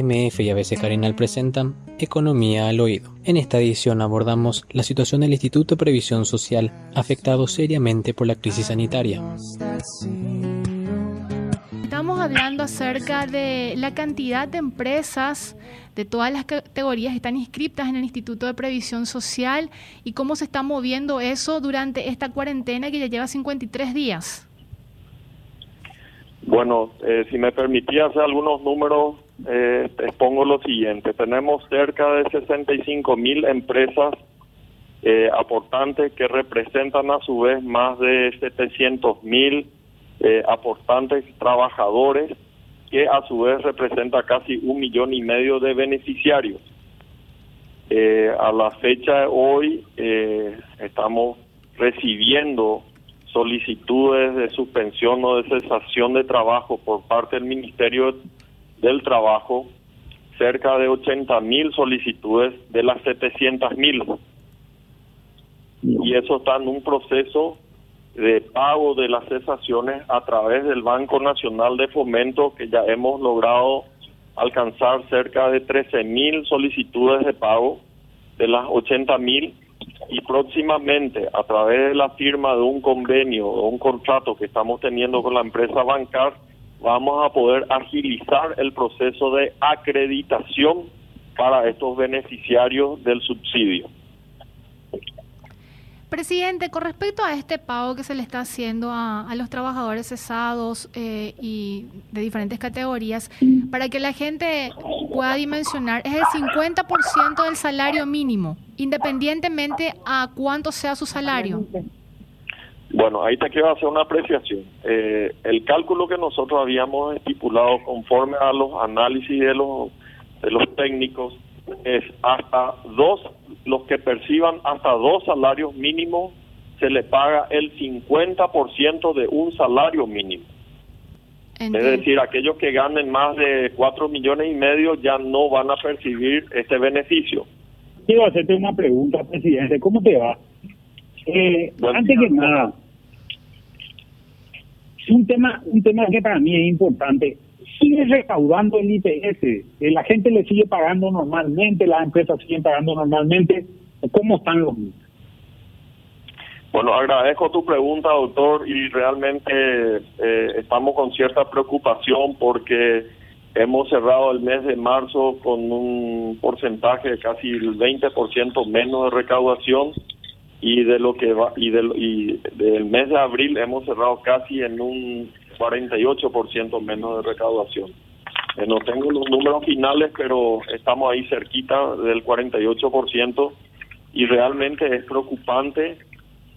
AMF y ABC Carinal presentan Economía al Oído. En esta edición abordamos la situación del Instituto de Previsión Social afectado seriamente por la crisis sanitaria. Estamos hablando acerca de la cantidad de empresas de todas las categorías que están inscritas en el Instituto de Previsión Social y cómo se está moviendo eso durante esta cuarentena que ya lleva 53 días. Bueno, eh, si me permitía hacer algunos números, eh, expongo lo siguiente. Tenemos cerca de 65 mil empresas eh, aportantes que representan a su vez más de 700 mil eh, aportantes trabajadores que a su vez representa casi un millón y medio de beneficiarios. a la fecha de hoy estamos recibiendo solicitudes de suspensión o de cesación de trabajo por parte del Ministerio del Trabajo, cerca de 80 mil solicitudes de las 700 mil. Y eso está en un proceso de pago de las cesaciones a través del Banco Nacional de Fomento, que ya hemos logrado alcanzar cerca de 13 mil solicitudes de pago de las 80 mil y próximamente a través de la firma de un convenio o un contrato que estamos teniendo con la empresa Bancar, vamos a poder agilizar el proceso de acreditación para estos beneficiarios del subsidio. Presidente, con respecto a este pago que se le está haciendo a, los trabajadores cesados eh, y de diferentes categorías, para que la gente pueda dimensionar, es el 50% del salario mínimo, independientemente a cuánto sea su salario. Bueno, ahí te quiero hacer una apreciación. Eh, el cálculo que nosotros habíamos estipulado conforme a los análisis de los, de los técnicos es hasta dos, los que perciban hasta dos salarios mínimos, se le paga el 50% de un salario mínimo. Es decir, aquellos que ganen más de cuatro millones y medio ya no van a percibir este beneficio. Quiero hacerte una pregunta, presidente. ¿Cómo te va? Eh, antes que nada, un tema, un tema que para mí es importante. Sigue recaudando el IPS, eh, la gente le sigue pagando normalmente, las empresas siguen pagando normalmente, ¿cómo están los números? Bueno, agradezco tu pregunta, doctor, y realmente eh, estamos con cierta preocupación porque hemos cerrado el mes de marzo con un porcentaje de casi el 20% menos de recaudación y de lo que va y del y del mes de abril hemos cerrado casi en un 48% menos de recaudación. Eh, no tengo los números finales, pero estamos ahí cerquita del 48% y realmente es preocupante.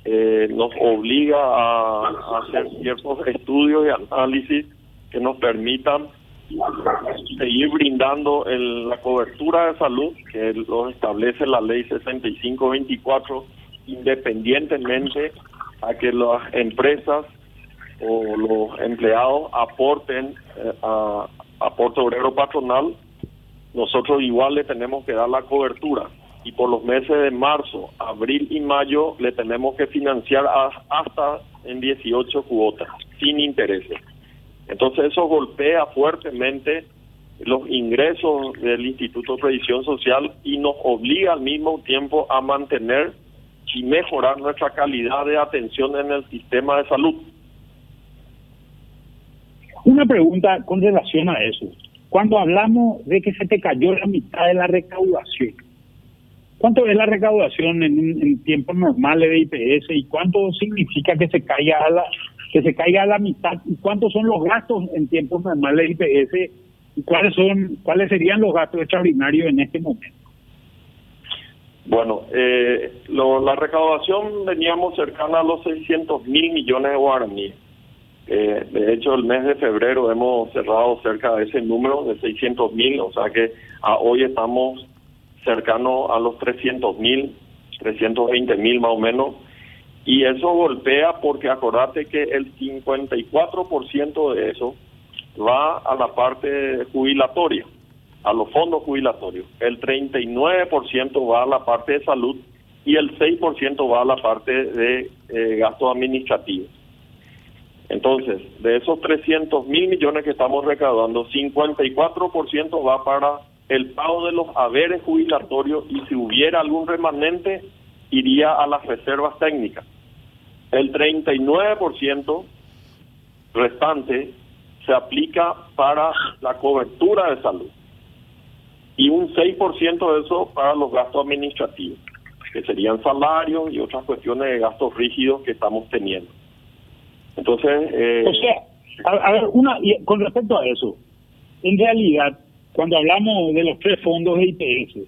Eh, nos obliga a, hacer ciertos estudios y análisis que nos permitan seguir brindando la cobertura de salud que lo establece la ley 6524 independientemente a que las empresas o los empleados aporten eh, a aporte obrero patronal, nosotros igual le tenemos que dar la cobertura y por los meses de marzo, abril y mayo le tenemos que financiar hasta en 18 cuotas, sin intereses. Entonces eso golpea fuertemente los ingresos del Instituto de Previsión Social y nos obliga al mismo tiempo a mantener y mejorar nuestra calidad de atención en el sistema de salud. Una pregunta con relación a eso. Cuando hablamos de que se te cayó la mitad de la recaudación, ¿cuánto es la recaudación en, tiempos normales de IPS y cuánto significa que se caiga a la que se caiga a la mitad y cuántos son los gastos en tiempos normales de IPS y cuáles son cuáles serían los gastos extraordinarios en este momento? Bueno, eh, la recaudación veníamos cercana a los 600 mil millones de guaraníes. Eh, de hecho, el mes de febrero hemos cerrado cerca de ese número de 600 mil, o sea que a hoy estamos cercanos a los 300 mil, 320 mil más o menos. Y eso golpea porque acordate que el 54% de eso va a la parte jubilatoria a los fondos jubilatorios, el 39% va a la parte de salud y el 6% va a la parte de eh, gastos administrativos. Entonces, de esos 300 mil millones que estamos recaudando, 54% va para el pago de los haberes jubilatorios y si hubiera algún remanente, iría a las reservas técnicas. El 39% restante se aplica para la cobertura de salud y un 6% de eso para los gastos administrativos, que serían salarios y otras cuestiones de gastos rígidos que estamos teniendo. Entonces... Eh, o sea, a, ver, una, con respecto a eso, en realidad, cuando hablamos de los tres fondos de IPS,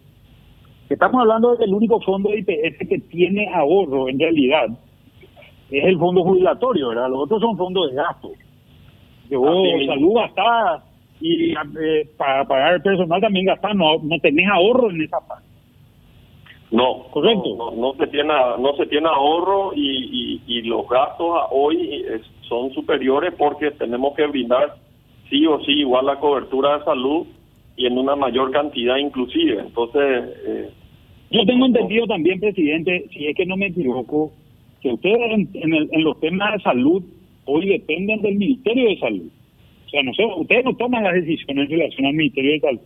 estamos hablando del único fondo de IPS que tiene ahorro en realidad, es el fondo jubilatorio, ¿verdad? Los otros son fondos de gasto. Que vos salud gastás y eh, para pagar el personal también gastás, no, no tenés ahorro en esa parte. No, correcto. No, se tiene no se tiene ahorro y, y, los gastos hoy son superiores porque tenemos que brindar sí o sí igual la cobertura de salud y en una mayor cantidad inclusive. Entonces, eh, yo tengo entendido también, presidente, si es que no me equivoco, que ustedes en, en, los temas de salud hoy dependen del Ministerio de Salud. O sea, no sé, ustedes no toman las decisiones en relación al Ministerio de Salud.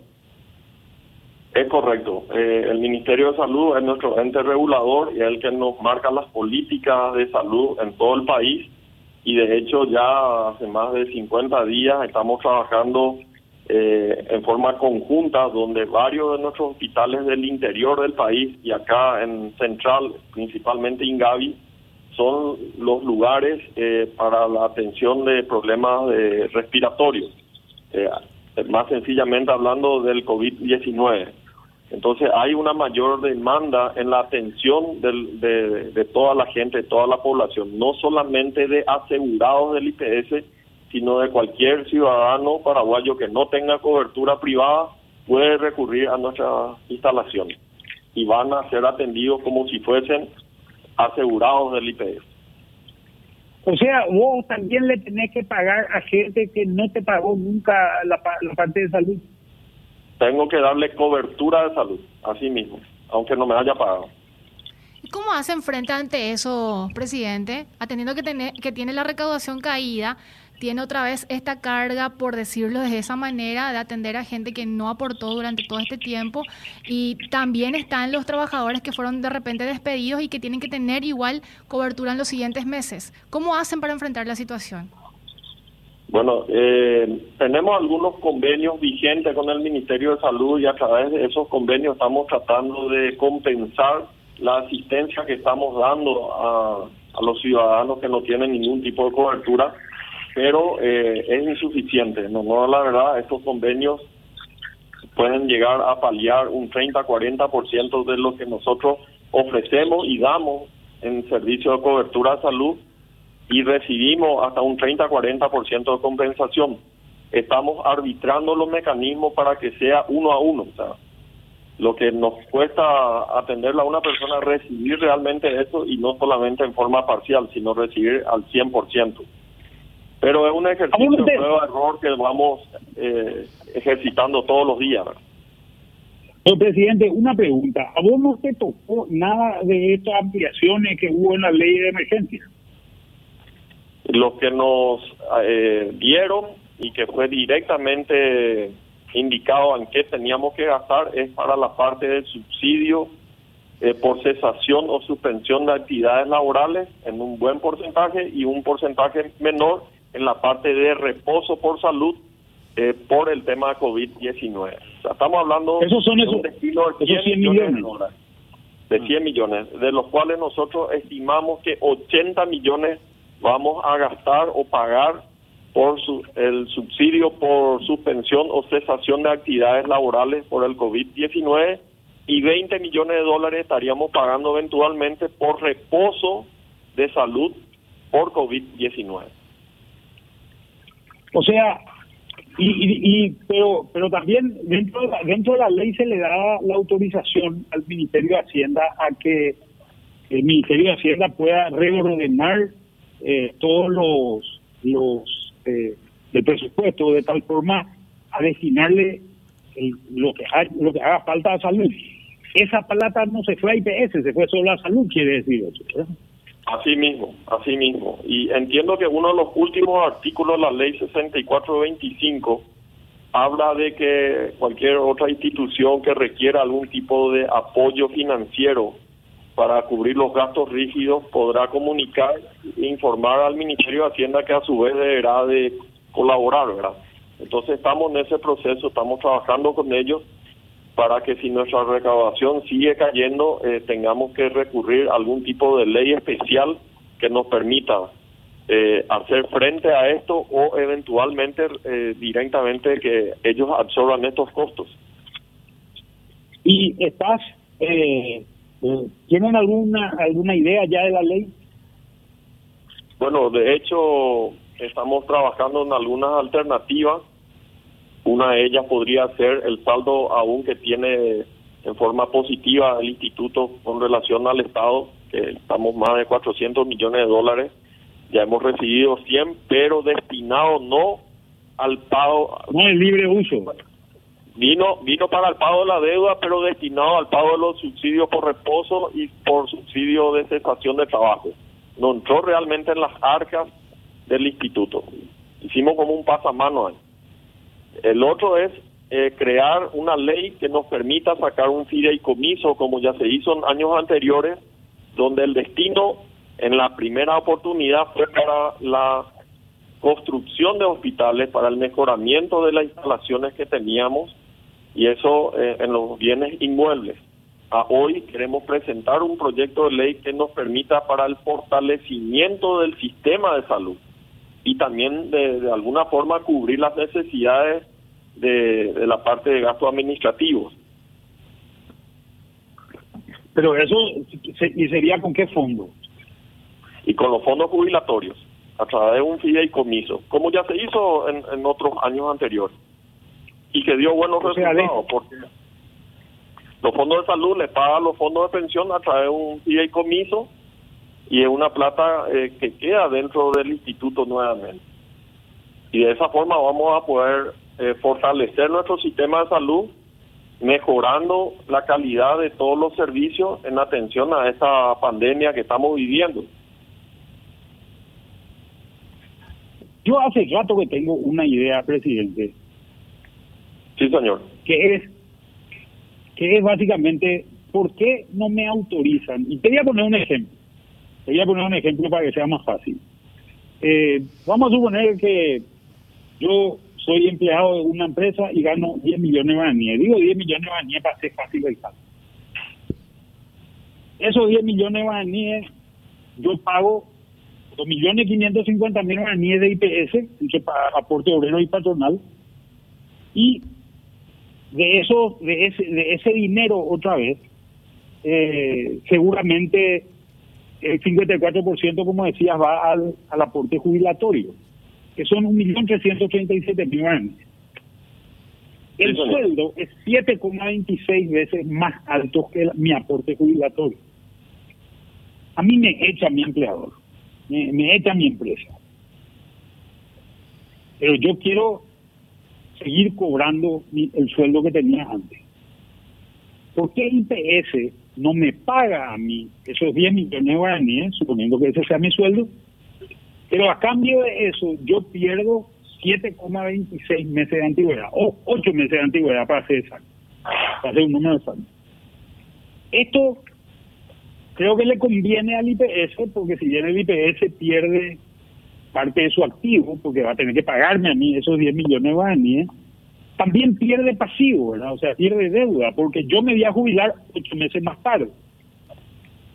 Es correcto. Eh, el Ministerio de Salud es nuestro ente regulador y es el que nos marca las políticas de salud en todo el país. Y de hecho ya hace más de 50 días estamos trabajando eh, en forma conjunta donde varios de nuestros hospitales del interior del país y acá en Central, principalmente Ingavi, son los lugares eh, para la atención de problemas de respiratorios. más sencillamente hablando del COVID-19. Entonces hay una mayor demanda en la atención de, toda la gente, de toda la población, no solamente de asegurados del IPS, sino de cualquier ciudadano paraguayo que no tenga cobertura privada puede recurrir a nuestras instalaciones y van a ser atendidos como si fuesen asegurados del IPS. O sea, vos también le tenés que pagar a gente que no te pagó nunca la parte de salud tengo que darle cobertura de salud, así mismo, aunque no me haya pagado. ¿Y cómo hacen frente ante eso, presidente? Atendiendo que, tiene, que tiene la recaudación caída, tiene otra vez esta carga, por decirlo de esa manera, de atender a gente que no aportó durante todo este tiempo y también están los trabajadores que fueron de repente despedidos y que tienen que tener igual cobertura en los siguientes meses. ¿Cómo hacen para enfrentar la situación? Bueno, eh, tenemos algunos convenios vigentes con el Ministerio de Salud y a través de esos convenios estamos tratando de compensar la asistencia que estamos dando a, los ciudadanos que no tienen ningún tipo de cobertura, pero eh, es insuficiente. No, no, la verdad, estos convenios pueden llegar a paliar un 30-40% de lo que nosotros ofrecemos y damos en servicio de cobertura de salud y recibimos hasta un 30-40% de compensación. Estamos arbitrando los mecanismos para que sea uno a uno. O sea, lo que nos cuesta atenderla a una persona, recibir realmente eso y no solamente en forma parcial, sino recibir al 100%. Pero es un ejercicio de prueba-error que vamos eh, ejercitando todos los días. presidente, una pregunta. ¿A vos no te tocó nada de estas ampliaciones que hubo en la ley de emergencia? Lo que nos eh, dieron y que fue directamente indicado en qué teníamos que gastar es para la parte del subsidio eh, por cesación o suspensión de actividades laborales en un buen porcentaje y un porcentaje menor en la parte de reposo por salud eh, por el tema de COVID-19. estamos hablando esos son esos, de 100, millones, de 100 millones, de los cuales nosotros estimamos que 80 millones vamos a gastar o pagar por su, el subsidio por suspensión o cesación de actividades laborales por el COVID-19 y 20 millones de dólares estaríamos pagando eventualmente por reposo de salud por COVID-19. O sea, y, y, pero pero también dentro dentro de la ley se le da la autorización al Ministerio de Hacienda a que el Ministerio de Hacienda pueda reordenar eh, todos los, los eh, presupuesto de tal forma a destinarle lo que lo que haga falta a salud. Esa plata no se fue a IPS, se fue solo a salud, quiere decir eso. Así mismo, así mismo. Y entiendo que uno de los últimos artículos de la ley 6425 habla de que cualquier otra institución que requiera algún tipo de apoyo financiero para cubrir los gastos rígidos podrá comunicar e informar al Ministerio de Hacienda que a su vez deberá de colaborar, ¿verdad? Entonces estamos en ese proceso, estamos trabajando con ellos para que si nuestra recaudación sigue cayendo, eh, tengamos que recurrir a algún tipo de ley especial que nos permita eh, hacer frente a esto o eventualmente eh, directamente que ellos absorban estos costos. ¿Y estás, tienen alguna, alguna idea ya de la ley? Bueno, de hecho, estamos trabajando en algunas alternativas una de ellas podría ser el saldo aún que tiene en forma positiva el instituto con relación al Estado, que estamos más de 400 millones de dólares. Ya hemos recibido 100, pero destinado no al pago. No el libre uso. Vino, vino para el pago de la deuda, pero destinado al pago de los subsidios por reposo y por subsidio de cesación de trabajo. No entró realmente en las arcas del instituto. Hicimos como un pasamano ahí. El otro es eh, crear una ley que nos permita sacar un fideicomiso, como ya se hizo en años anteriores, donde el destino en la primera oportunidad fue para la construcción de hospitales, para el mejoramiento de las instalaciones que teníamos y eso eh, en los bienes inmuebles. A hoy queremos presentar un proyecto de ley que nos permita para el fortalecimiento del sistema de salud y también de, alguna forma cubrir las necesidades de, la parte de gastos administrativos. Pero eso, ¿y sería con qué fondo? Y con los fondos jubilatorios, a través de un fideicomiso, como ya se hizo en, otros años anteriores. Y que dio buenos resultados, porque los fondos de salud le pagan los fondos de pensión a través de un fideicomiso y es una plata eh, que queda dentro del instituto nuevamente. Y de esa forma vamos a poder eh, fortalecer nuestro sistema de salud, mejorando la calidad de todos los servicios en atención a esta pandemia que estamos viviendo. Yo hace rato que tengo una idea, presidente. Sí, señor. Que es, que es básicamente, ¿por qué no me autorizan? Y te voy a poner un ejemplo voy a poner un ejemplo para que sea más fácil. Eh, vamos a suponer que yo soy empleado de una empresa y gano 10 millones de guaraníes. Digo 10 millones de guaraníes para ser fácil el caso. Esos 10 millones de guaraníes, yo pago 2 millones 550 mil guaraníes de IPS, para aporte obrero y patronal, y de eso, de ese, de ese dinero otra vez, eh, seguramente el 54%, como decías, va al, al aporte jubilatorio, que son 1.337.000 años. El sueldo es 7,26 veces más alto que mi aporte jubilatorio. A mí me echa mi empleador, me, echa mi empresa. Pero yo quiero seguir cobrando el sueldo que tenía antes. ¿Por qué IPS no me paga a mí esos 10 millones de guaraníes, suponiendo que ese sea mi sueldo, pero a cambio de eso yo pierdo 7,26 meses de antigüedad, o 8 meses de antigüedad para hacer exacto, para hacer un número exacto. Esto creo que le conviene al IPS, porque si bien el IPS pierde parte de su activo, porque va a tener que pagarme a mí esos 10 millones de guaraníes, también pierde pasivo, ¿verdad? O sea, pierde deuda, porque yo me voy a jubilar ocho meses más tarde.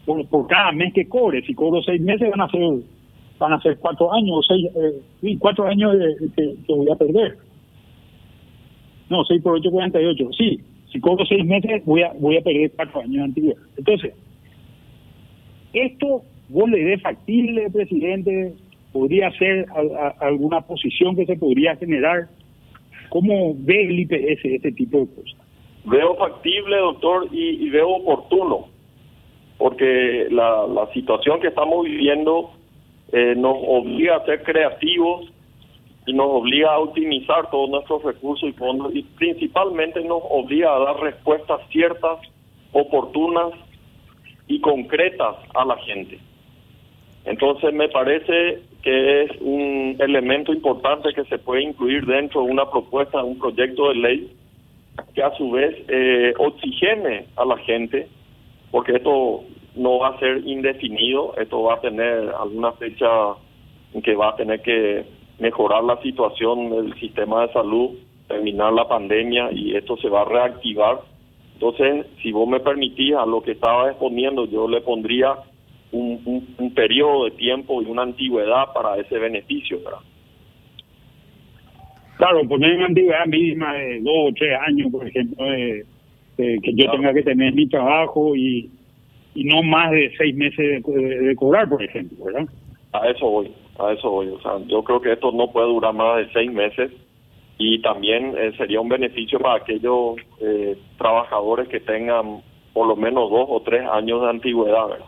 Por, por cada mes que cobre, si cobro seis meses van a ser van a ser cuatro años, o seis, eh, cuatro años que, voy a perder. No, seis por ocho, cuarenta y ocho. Sí, si cobro seis meses voy a voy a perder cuatro años de antigüedad. Entonces, esto vos le dé factible, presidente, podría ser alguna posición que se podría generar ¿Cómo ve el IPS este tipo de cosas? Veo factible, doctor, y, veo oportuno, porque la, situación que estamos viviendo eh, nos obliga a ser creativos y nos obliga a optimizar todos nuestros recursos y fondos y principalmente nos obliga a dar respuestas ciertas, oportunas y concretas a la gente. Entonces me parece que es un elemento importante que se puede incluir dentro de una propuesta, un proyecto de ley, que a su vez eh, oxigene a la gente, porque esto no va a ser indefinido, esto va a tener alguna fecha en que va a tener que mejorar la situación del sistema de salud, terminar la pandemia y esto se va a reactivar. Entonces, si vos me permitís a lo que estaba exponiendo, yo le pondría un, un, periodo de tiempo y una antigüedad para ese beneficio, ¿verdad? Claro, poner una antigüedad mínima de dos o tres años, por ejemplo, de, que yo tenga que tener mi trabajo y, y no más de seis meses de, cobrar, por ejemplo, ¿verdad? A eso voy, a eso voy. O sea, yo creo que esto no puede durar más de seis meses y también eh, sería un beneficio para aquellos eh, trabajadores que tengan por lo menos dos o tres años de antigüedad, ¿verdad?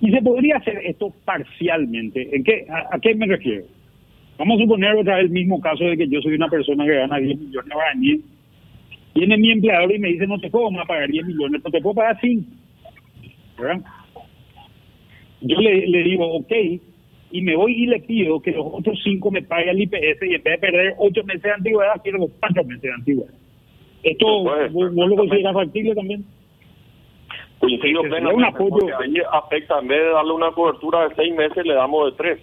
Y se podría hacer esto parcialmente. ¿En qué, a, qué me refiero? Vamos a suponer otra vez el mismo caso de que yo soy una persona que gana 10 millones de guaraníes. Viene mi empleador y me dice, no te puedo más pagar 10 millones, pero te puedo pagar 5. ¿Verdad? Yo le, le digo, ok, y me voy y le pido que los otros 5 me paguen el IPS y en vez de perder 8 meses de antigüedad, quiero los 4 meses de antigüedad. ¿Esto vos, lo consideras factible también? Coincido plenamente, porque ahí afecta, en vez de darle una cobertura de seis meses, le damos de tres.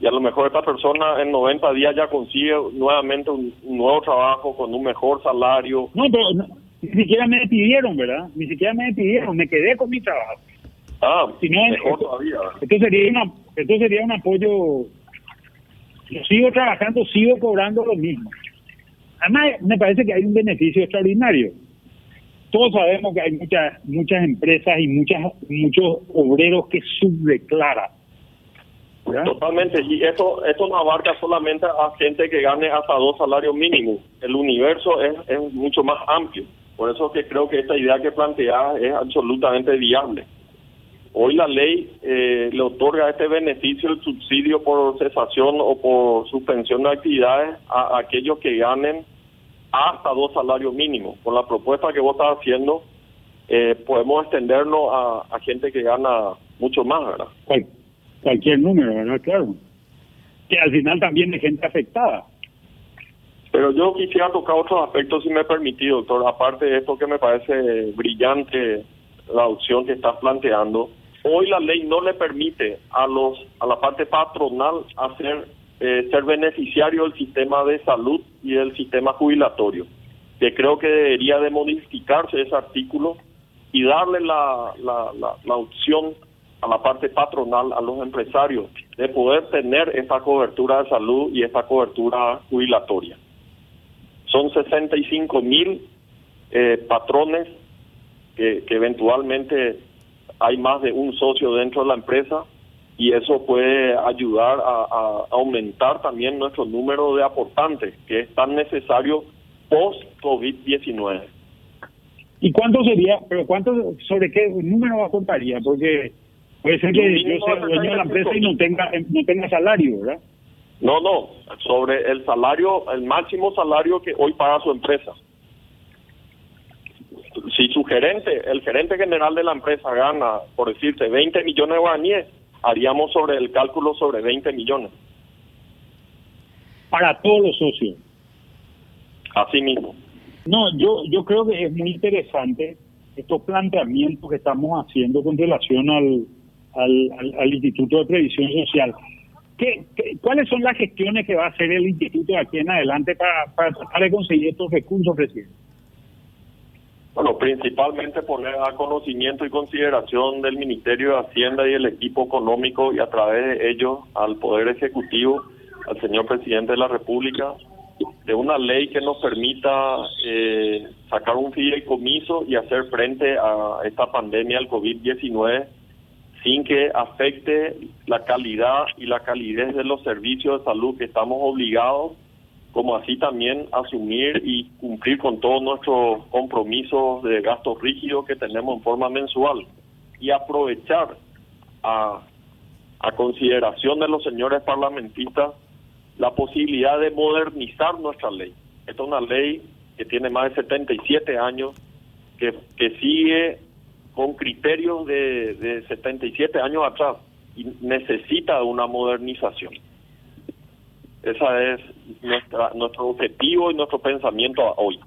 Y a lo mejor esta persona en 90 días ya consigue nuevamente un, nuevo trabajo con un mejor salario. No, pero ni siquiera me pidieron, ¿verdad? Ni siquiera me pidieron, me quedé con mi trabajo. Ah, si no, mejor todavía. Esto sería, una, esto sería un apoyo. Yo sigo trabajando, sigo cobrando lo mismo. Además, me parece que hay un beneficio extraordinario todos sabemos que hay muchas muchas empresas y muchas muchos obreros que subdeclaran. Totalmente, y esto esto no abarca solamente a gente que gane hasta dos salarios mínimos. El universo es, es mucho más amplio. Por eso que creo que esta idea que plantea es absolutamente viable. Hoy la ley eh, le otorga este beneficio, el subsidio por cesación o por suspensión de actividades a aquellos que ganen hasta dos salarios mínimos. Con la propuesta que vos estás haciendo, eh, podemos extendernos a, gente que gana mucho más, ¿verdad? cualquier número, ¿verdad? Claro. Que al final también hay gente afectada. Pero yo quisiera tocar otros aspectos, si me permitís, doctor. Aparte de esto que me parece brillante, la opción que estás planteando. Hoy la ley no le permite a los a la parte patronal hacer eh, ser beneficiario del sistema de salud y del sistema jubilatorio, que creo que debería de modificarse ese artículo y darle la, la, la, opción a la parte patronal, a los empresarios, de poder tener esta cobertura de salud y esta cobertura jubilatoria. Son 65 mil eh, patrones que, que eventualmente hay más de un socio dentro de la empresa y eso puede ayudar a, aumentar también nuestro número de aportantes, que es tan necesario post-COVID-19. ¿Y cuánto sería, pero cuánto, sobre qué número aportaría? Porque puede ser que yo sea dueño de la empresa y no tenga, no tenga salario, ¿verdad? No, no, sobre el salario, el máximo salario que hoy paga su empresa. Si su gerente, el gerente general de la empresa gana, por decirte, 20 millones de guaraníes, haríamos sobre el cálculo sobre 20 millones. Para todos los socios. Así mismo. No, yo, yo creo que es muy interesante estos planteamientos que estamos haciendo con relación al, al, al, Instituto de Previsión Social. ¿Qué, cuáles son las gestiones que va a hacer el Instituto de aquí en adelante para, para tratar de conseguir estos recursos, presidente? Bueno, principalmente poner a conocimiento y consideración del Ministerio de Hacienda y el equipo económico y a través de ellos al Poder Ejecutivo, al señor Presidente de la República, de una ley que nos permita eh, sacar un fideicomiso y hacer frente a esta pandemia del COVID-19 sin que afecte la calidad y la calidez de los servicios de salud que estamos obligados como así también asumir y cumplir con todos nuestros compromisos de gastos rígidos que tenemos en forma mensual y aprovechar a, a consideración de los señores parlamentistas la posibilidad de modernizar nuestra ley. Esta es una ley que tiene más de 77 años, que, que sigue con criterios de, de 77 años atrás y necesita una modernización. Ese es nuestra, nuestro objetivo y nuestro pensamiento hoy.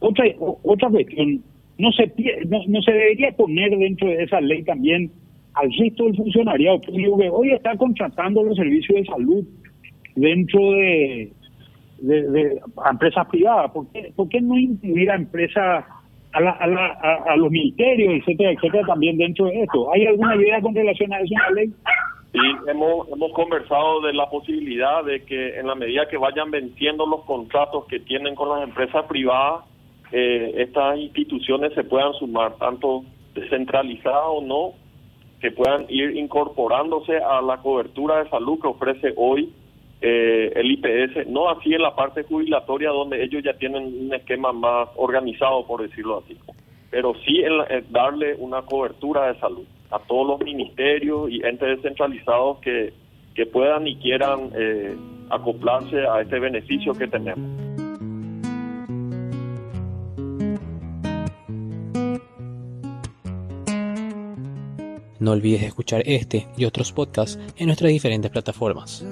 otra, otra cuestión, no se, no, no se debería poner dentro de esa ley también al resto del funcionariado que hoy está contratando los servicios de salud dentro de, de, empresas privadas. ¿Por qué, ¿Por qué no incluir a empresas, a, la, a, a, los ministerios, etcétera, etcétera, también dentro de esto? ¿Hay alguna idea con relación a eso en la ley? Sí, hemos, conversado de la posibilidad de que en la medida que vayan venciendo los contratos que tienen con las empresas privadas, eh, estas instituciones se puedan sumar, tanto descentralizadas o no, que puedan ir incorporándose a la cobertura de salud que ofrece hoy eh, el IPS, no así en la parte jubilatoria donde ellos ya tienen un esquema más organizado, por decirlo así, pero sí en, darle una cobertura de salud a todos los ministerios y entes descentralizados que, que puedan y quieran eh, acoplarse a este beneficio que tenemos. No olvides escuchar este y otros podcasts en nuestras diferentes plataformas.